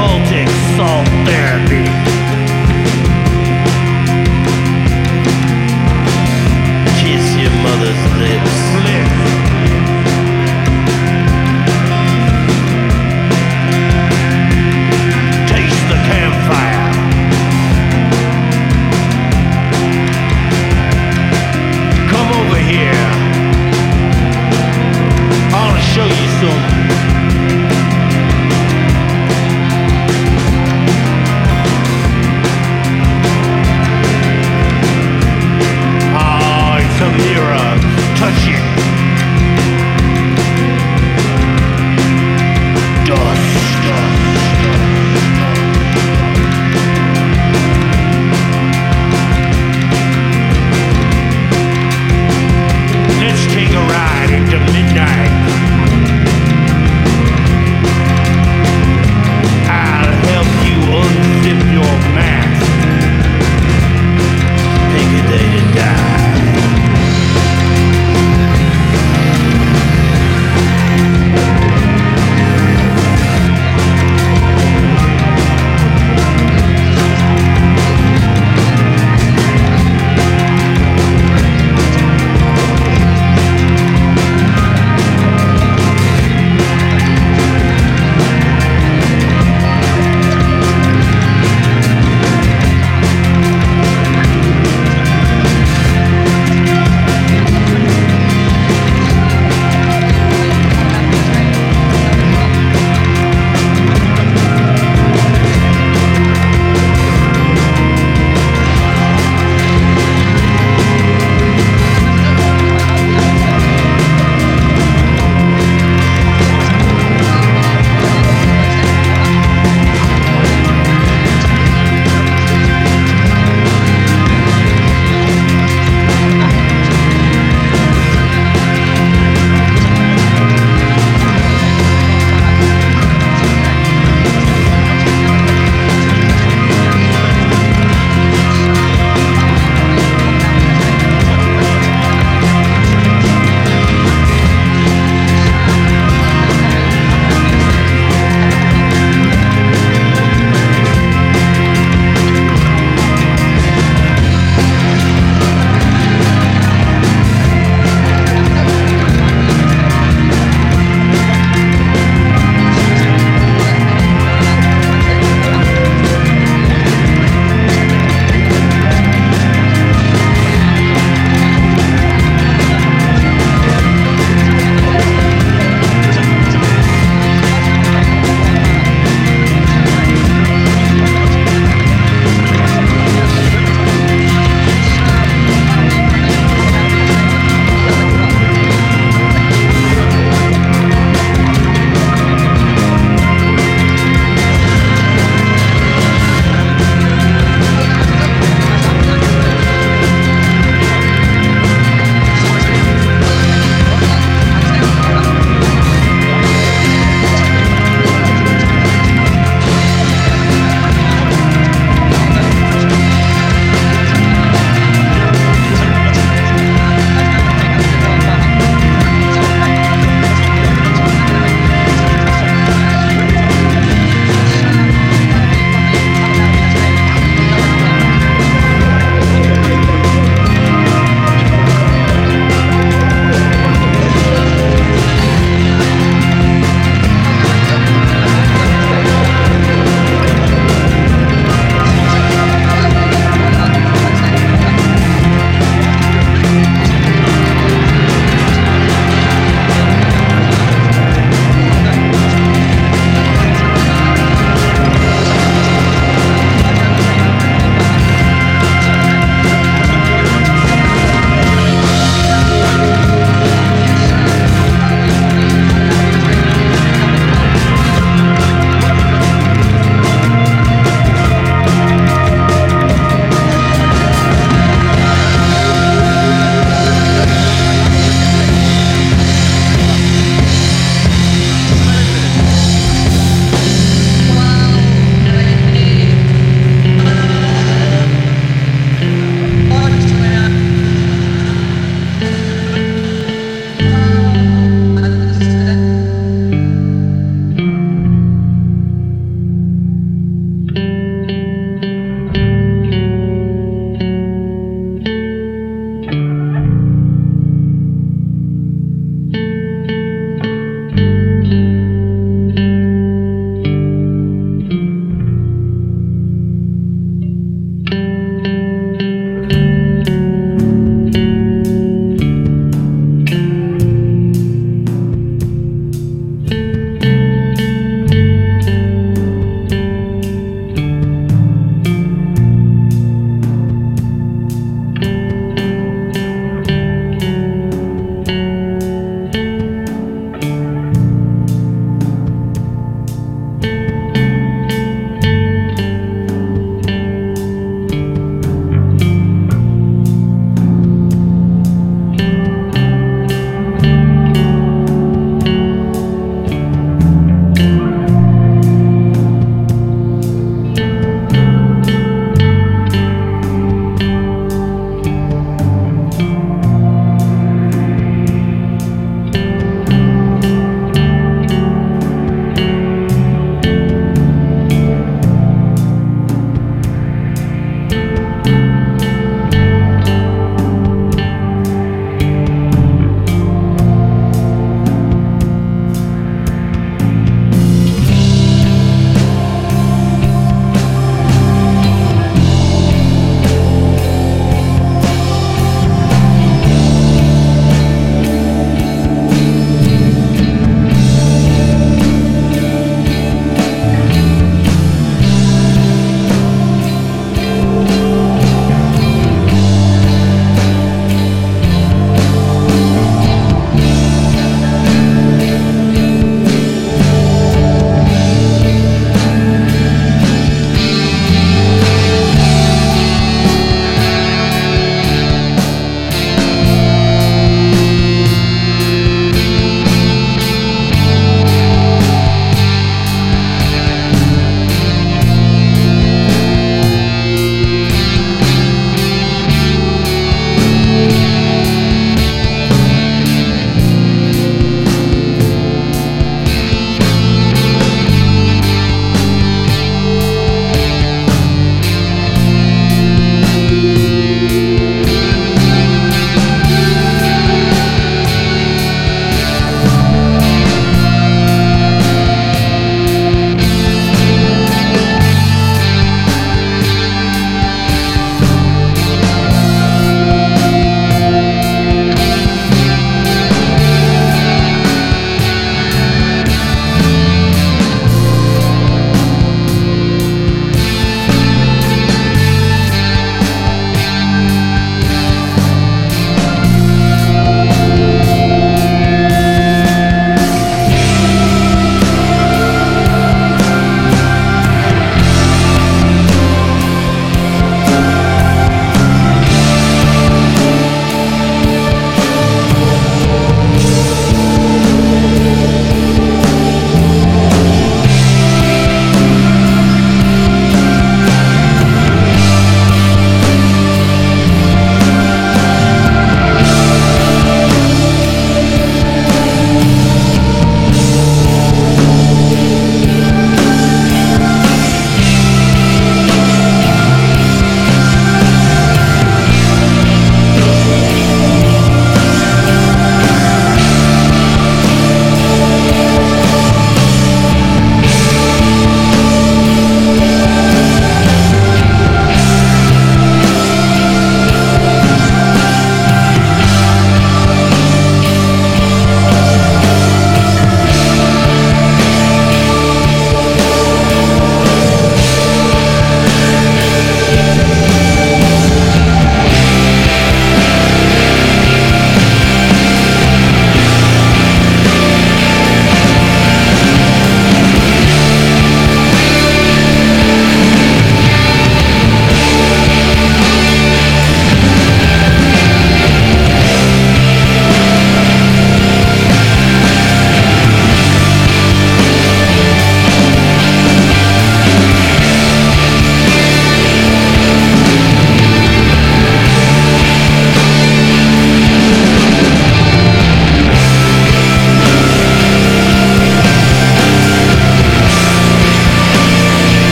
Baltic salt therapy.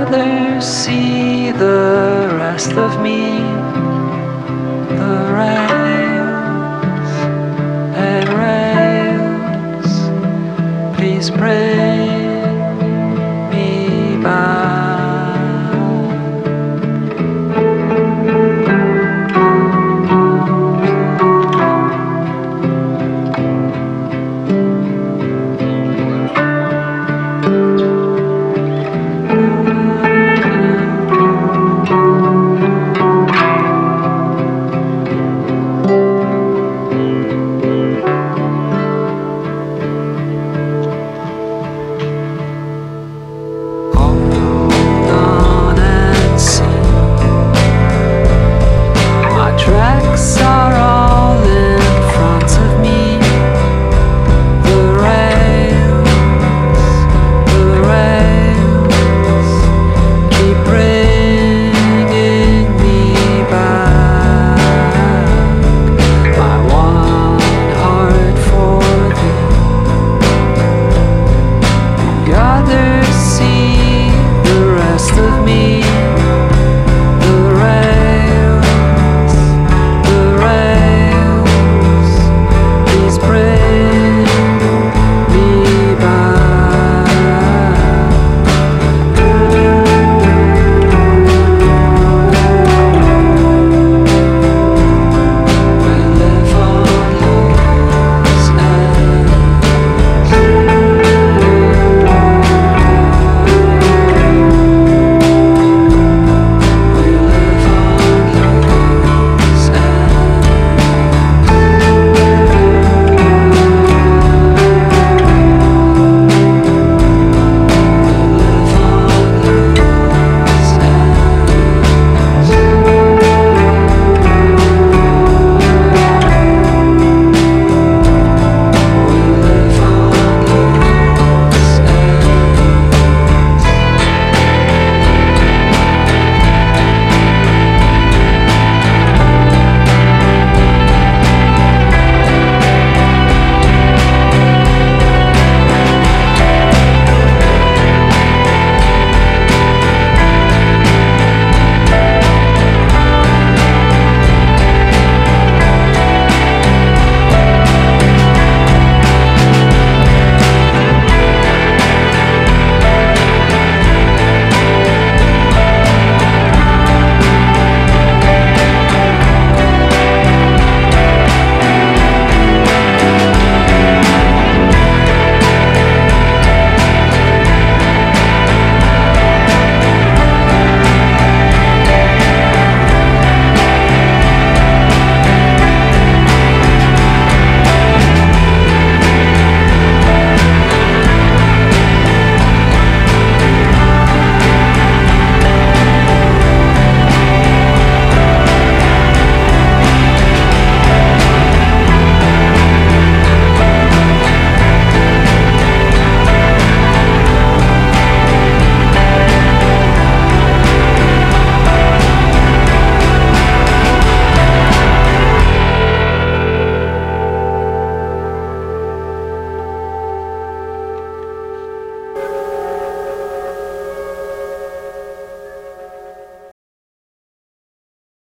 Others see the rest of me. The rest.